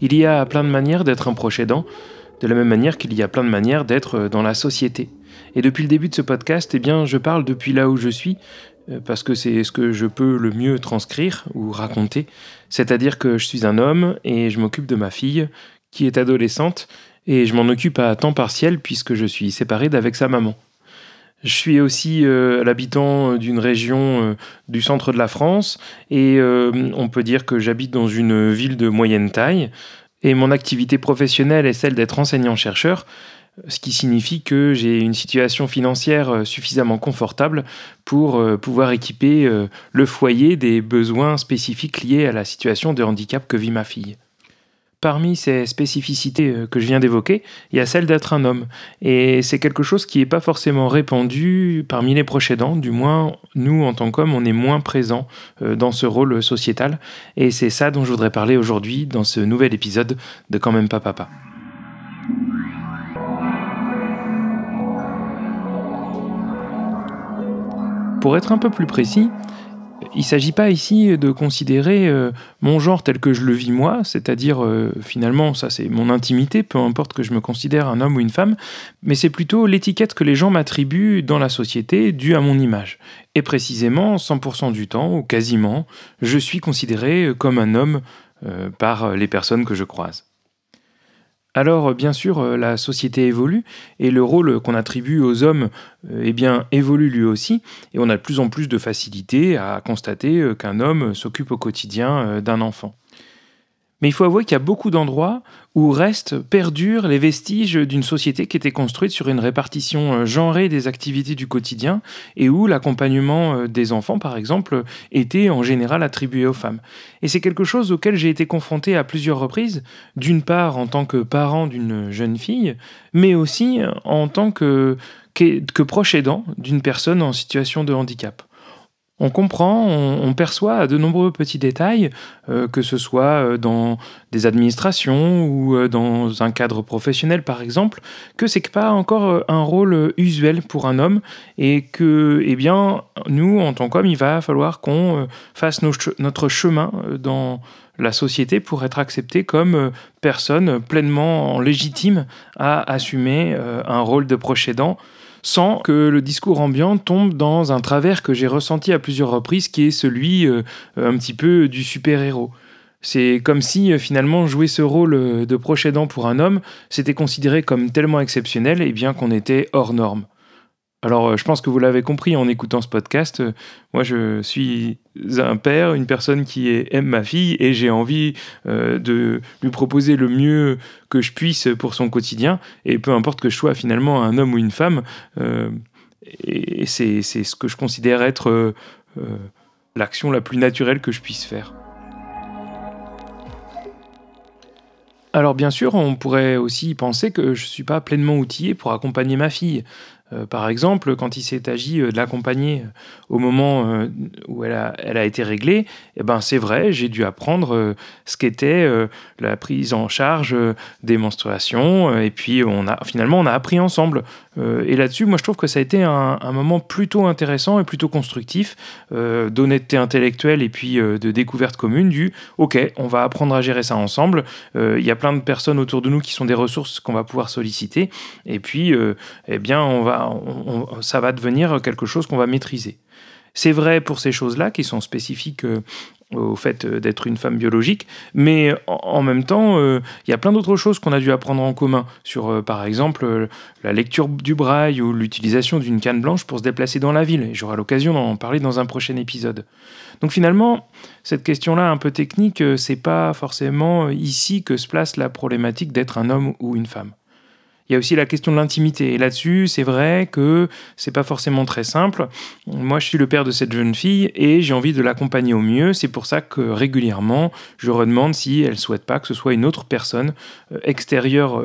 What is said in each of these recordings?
Il y a plein de manières d'être un proche aidant, de la même manière qu'il y a plein de manières d'être dans la société. Et depuis le début de ce podcast, eh bien, je parle depuis là où je suis, euh, parce que c'est ce que je peux le mieux transcrire ou raconter. C'est-à-dire que je suis un homme et je m'occupe de ma fille, qui est adolescente, et je m'en occupe à temps partiel puisque je suis séparé d'avec sa maman. Je suis aussi euh, l'habitant d'une région euh, du centre de la France et on peut dire que j'habite dans une ville de moyenne taille. Et mon activité professionnelle est celle d'être enseignant-chercheur, ce qui signifie que j'ai une situation financière euh, suffisamment confortable pour euh, pouvoir équiper euh, le foyer des besoins spécifiques liés à la situation de handicap que vit ma fille. Parmi ces spécificités que je viens d'évoquer, il y a celle d'être un homme. Et c'est quelque chose qui n'est pas forcément répandu parmi les proches aidants. Du moins, nous, en tant qu'hommes, on est moins présents dans ce rôle sociétal. Et c'est ça dont je voudrais parler aujourd'hui dans ce nouvel épisode de Quand même pas papa. Pour être un peu plus précis, il ne s'agit pas ici de considérer euh, mon genre tel que je le vis moi, c'est-à-dire euh, finalement ça c'est mon intimité, peu importe que je me considère un homme ou une femme, mais c'est plutôt l'étiquette que les gens m'attribuent dans la société due à mon image. Et précisément, 100% du temps, ou quasiment, je suis considéré comme un homme euh, par les personnes que je croise. Alors bien sûr, euh, la société évolue et le rôle qu'on attribue aux hommes euh, eh bien, évolue lui aussi et on a de plus en plus de facilité à constater euh, qu'un homme s'occupe au quotidien d'un enfant. Mais il faut avouer qu'il y a beaucoup d'endroits où restent, perdurent les vestiges d'une société qui était construite sur une répartition euh, genrée des activités du quotidien et où l'accompagnement euh, des enfants, par exemple, était en général attribué aux femmes. Et c'est quelque chose auquel j'ai été confronté à plusieurs reprises, d'une part en tant que parent d'une jeune fille, mais aussi en tant que, que proche aidant d'une personne en situation de handicap on comprend, on, perçoit de nombreux petits détails, euh, que ce soit euh, dans des administrations ou euh, dans un cadre professionnel par exemple, que c'est pas encore un rôle usuel pour un homme et que, eh bien, nous en tant qu'hommes, il va falloir qu'on fasse notre chemin dans la société pour être accepté comme personne pleinement légitime à assumer un rôle de proche sans que le discours ambiant tombe dans un travers que j'ai ressenti à plusieurs reprises, qui est celui euh, un petit peu du super-héros. C'est comme si euh, finalement jouer ce rôle euh, de proche aidant pour un homme, c'était considéré comme tellement exceptionnel et bien qu'on était hors norme. Alors, euh, je pense que vous l'avez compris en écoutant ce podcast. Euh, moi, je suis un père, une personne qui aime ma fille et j'ai envie euh, de lui proposer le mieux que je puisse pour son quotidien. Et peu importe que je sois finalement un homme ou une femme, et c'est ce que je considère être l'action la plus naturelle que je puisse faire. Alors bien sûr, on pourrait aussi penser que je ne suis pas pleinement outillé pour accompagner ma fille. Euh, par exemple, quand il s'est agi euh, de l'accompagner euh, au moment où elle a, été réglée, eh ben c'est vrai, j'ai dû apprendre ce qu'était la prise en charge des menstruations, et puis on a finalement on a appris ensemble. et là-dessus, moi je trouve que ça a été un, un moment plutôt intéressant et plutôt constructif, d'honnêteté intellectuelle et puis de découverte commune. Du OK, on va apprendre à gérer ça ensemble. Il y a plein de personnes autour de nous qui sont des ressources qu'on va pouvoir solliciter, et puis eh bien on va ça va devenir quelque chose qu'on va maîtriser. C'est vrai pour ces choses-là qui sont spécifiques euh, au fait euh, d'être une femme biologique, mais en même temps, euh, il y a plein d'autres choses qu'on a dû apprendre en commun, sur par exemple la lecture du braille ou l'utilisation d'une canne blanche pour se déplacer dans la ville, j'aurai l'occasion d'en parler dans un prochain épisode. Donc finalement, cette question-là un peu technique, c'est pas forcément ici que se place la problématique d'être un homme ou une femme. Il y a aussi la question de l'intimité. Et là-dessus, c'est vrai que c'est pas forcément très simple. Moi, je suis le père de cette jeune fille et j'ai envie de l'accompagner au mieux. C'est pour ça que régulièrement, je redemande si elle souhaite pas que ce soit une autre personne euh, extérieure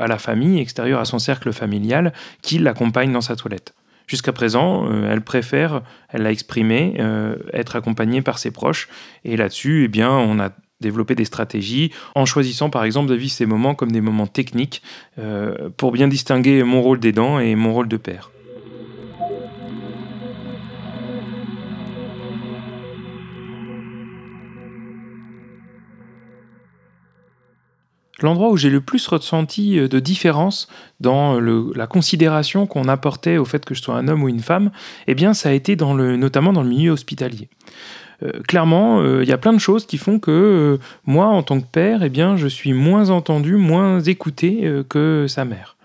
à la famille, extérieure à son cercle familial, qui l'accompagne dans sa toilette. Jusqu'à présent, euh, elle préfère, elle l'a exprimé, euh, être accompagnée par ses proches. Et là-dessus, eh bien, on a développer des stratégies en choisissant par exemple de vivre ces moments comme des moments techniques euh, pour bien distinguer mon rôle d'aidant et mon rôle de père. L'endroit où j'ai le plus ressenti euh, de différence dans la considération qu'on apportait au fait que je sois un homme ou une femme, eh bien, ça a été dans le, notamment dans le milieu hospitalier. Euh, clairement, euh, il y a plein de choses qui font que euh, moi, en tant que père, eh bien, je suis moins entendu, moins écouté que sa mère.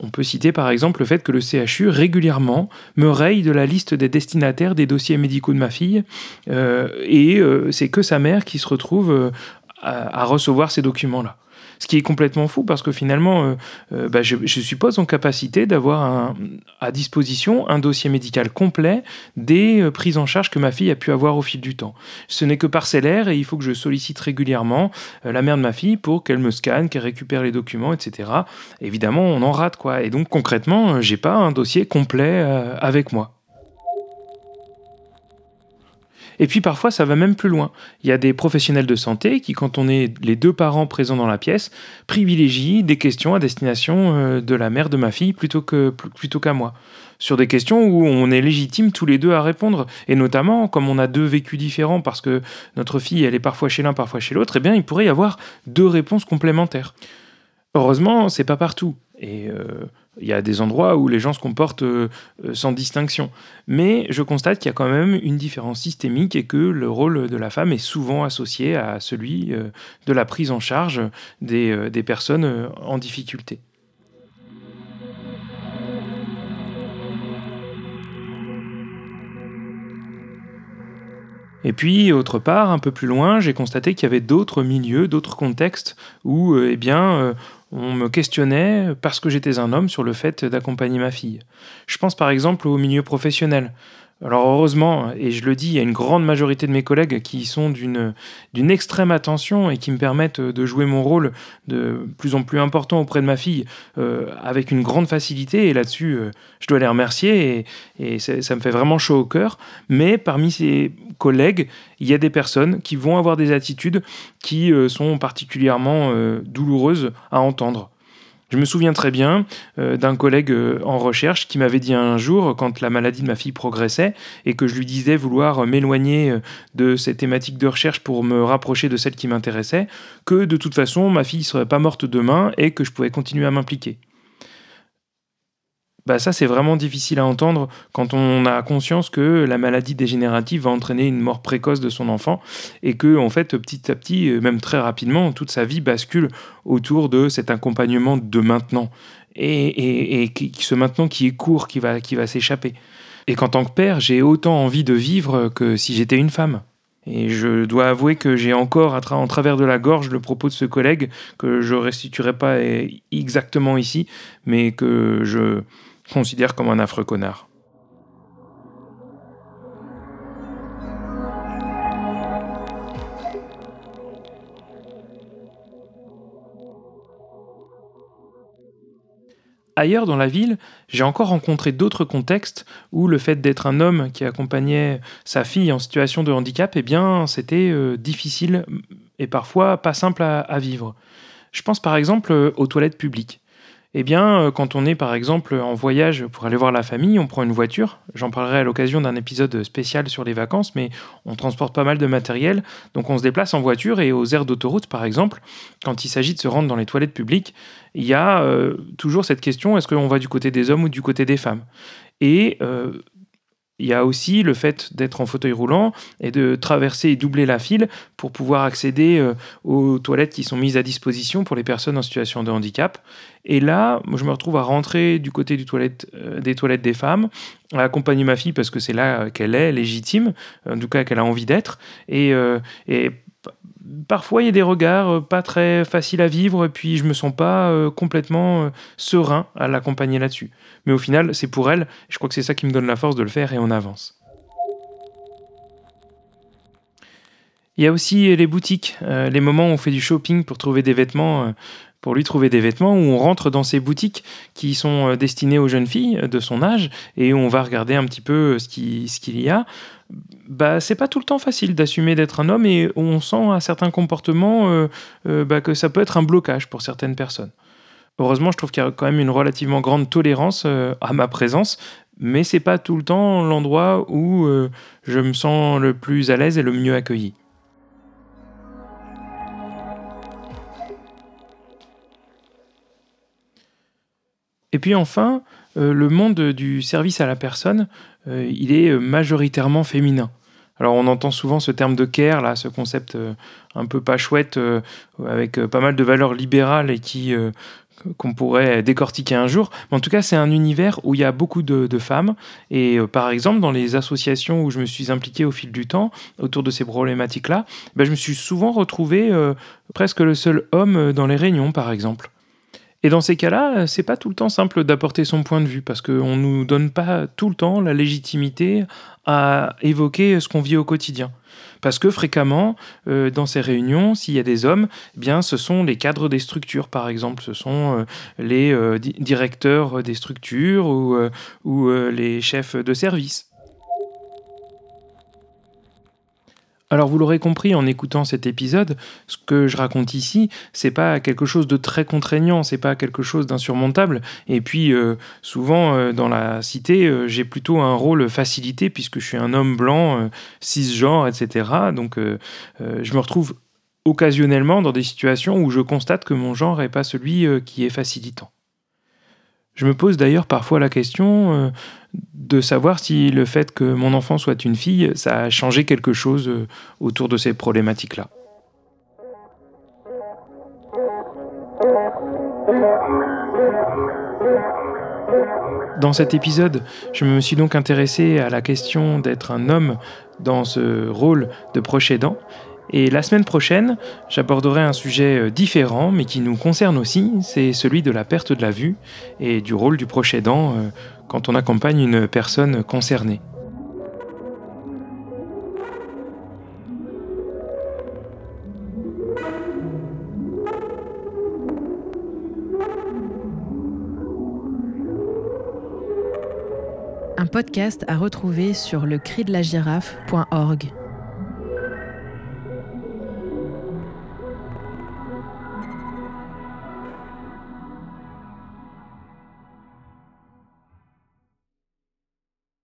On peut citer par exemple le fait que le CHU régulièrement me raye de la liste des destinataires des dossiers médicaux de ma fille, et c'est que sa mère qui se retrouve à recevoir ces documents-là. Ce qui est complètement fou parce que finalement, euh, euh, bah, je, suppose en capacité d'avoir à disposition un dossier médical complet des euh, prises en charge que ma fille a pu avoir au fil du temps. Ce n'est que parcellaire et il faut que je sollicite régulièrement la mère de ma fille pour qu'elle me scanne, qu'elle récupère les documents, etc. Évidemment, on en rate quoi. Et donc concrètement, j'ai pas un dossier complet avec moi. Et puis parfois, ça va même plus loin. Il y a des professionnels de santé qui, quand on est les deux parents présents dans la pièce, privilégient des questions à destination euh, de la mère de ma fille plutôt qu'à moi. Sur des questions où on est légitime tous les deux à répondre. Et notamment, comme on a deux vécus différents, parce que notre fille, elle est parfois chez l'un, parfois chez l'autre, eh il pourrait y avoir deux réponses complémentaires. Heureusement, c'est pas partout. Et euh, il y a des endroits où les gens se comportent euh, euh, sans distinction. Mais je constate qu'il y a quand même une différence systémique et que le rôle de la femme est souvent associé à celui de la prise en charge des personnes en difficulté. Et puis, autre part, un peu plus loin, j'ai constaté qu'il y avait d'autres milieux, d'autres contextes où, eh bien, on me questionnait, parce que j'étais un homme, sur le fait d'accompagner ma fille. Je pense par exemple au milieu professionnel. Alors heureusement, et je le dis, il y a une grande majorité de mes collègues qui sont d'une, extrême attention et qui me permettent de jouer mon rôle de plus en plus important auprès de ma fille euh, avec une grande facilité. Et là-dessus, euh, je dois les remercier et, ça me fait vraiment chaud au cœur. Mais parmi ces collègues, il y a des personnes qui vont avoir des attitudes qui euh, sont particulièrement douloureuses à entendre. Je me souviens très bien euh, d'un collègue euh, en recherche qui m'avait dit un jour, quand la maladie de ma fille progressait, et que je lui disais vouloir m'éloigner euh, de cette thématique de recherche pour me rapprocher de celle qui m'intéressait, que de toute façon ma fille ne serait pas morte demain et que je pouvais continuer à m'impliquer. Bah, ça c'est vraiment difficile à entendre quand on a conscience que la maladie dégénérative va entraîner une mort précoce de son enfant et que en fait petit à petit, euh, même très rapidement, toute sa vie bascule autour de cet accompagnement de maintenant et, et, ce maintenant qui est court, qui va, qui va s'échapper. Et qu'en tant que père, j'ai autant envie de vivre que si j'étais une femme. Et je dois avouer que j'ai encore en travers de la gorge le propos de ce collègue que je restituerai pas exactement ici, mais que je, considère comme un affreux connard. Ailleurs dans la ville, j'ai encore rencontré d'autres contextes où le fait d'être un homme qui accompagnait sa fille en situation de handicap, eh bien, c'était euh, difficile et parfois pas simple à vivre. Je pense par exemple euh, aux toilettes publiques. Eh bien, euh, quand on est par exemple en voyage pour aller voir la famille, on prend une voiture. J'en parlerai à l'occasion d'un épisode spécial sur les vacances, mais on transporte pas mal de matériel. Donc on se déplace en voiture et aux aires d'autoroute, par exemple, quand il s'agit de se rendre dans les toilettes publiques, il y a euh, toujours cette question est-ce qu'on va du côté des hommes ou du côté des femmes? Euh, il y a aussi le fait d'être en fauteuil roulant et de traverser et doubler la file pour pouvoir accéder aux toilettes qui sont mises à disposition pour les personnes en situation de handicap. Et là, je me retrouve à rentrer du côté euh, des toilettes des femmes, à accompagner ma fille parce que c'est là qu'elle est légitime, en tout cas qu'elle a envie d'être. Et parfois il y a des regards pas très faciles à vivre et puis je me sens pas complètement serein à l'accompagner là-dessus. Mais au final, c'est pour elle, je crois que c'est ça qui me donne la force de le faire et on avance. Il y a aussi les boutiques, euh, les moments où on fait du shopping pour trouver des vêtements, euh, pour lui trouver des vêtements, où on rentre dans ces boutiques qui sont euh, destinées aux jeunes filles de son âge et où on va regarder un petit peu ce qu'il y a. Bah, c'est pas tout le temps facile d'assumer d'être un homme et on sent à certains comportements bah, que ça peut être un blocage pour certaines personnes. Heureusement, je trouve qu'il y a quand même une relativement grande tolérance à ma présence, mais c'est pas tout le temps l'endroit où je me sens le plus à l'aise et le mieux accueilli. Et puis enfin, euh, le monde du service à la personne, euh, il est euh, majoritairement féminin. Alors on entend souvent ce terme de care, là, ce concept un peu pas chouette, avec pas mal de valeurs libérales et qui qu'on pourrait décortiquer un jour. Mais en tout cas, c'est un univers où il y a beaucoup de, femmes. Et par exemple, dans les associations où je me suis impliqué au fil du temps autour de ces problématiques-là, ben, je me suis souvent retrouvé presque le seul homme dans les réunions, par exemple. Et dans ces cas-là, c'est pas tout le temps simple d'apporter son point de vue parce qu'on nous donne pas tout le temps la légitimité à évoquer ce qu'on vit au quotidien. Parce que fréquemment, euh, dans ces réunions, s'il y a des hommes, eh bien, ce sont les cadres des structures, par exemple, ce sont euh, les euh, directeurs des structures ou, ou les chefs de service. Alors vous l'aurez compris en écoutant cet épisode, ce que je raconte ici, c'est pas quelque chose de très contraignant, c'est pas quelque chose d'insurmontable. Et puis euh, souvent euh, dans la cité, euh, j'ai plutôt un rôle facilité puisque je suis un homme blanc, cisgenre, etc. Donc je me retrouve occasionnellement dans des situations où je constate que mon genre n'est pas celui qui est facilitant. Je me pose d'ailleurs parfois la question euh, de savoir si le fait que mon enfant soit une fille, ça a changé quelque chose euh, autour de ces problématiques-là. Dans cet épisode, je me suis donc intéressé à la question d'être un homme dans ce rôle de proche aidant et la semaine prochaine, j'aborderai un sujet euh, différent, mais qui nous concerne aussi, c'est celui de la perte de la vue et du rôle du proche aidant euh, quand on accompagne une personne concernée. Un podcast à retrouver sur le cri de la girafe.org.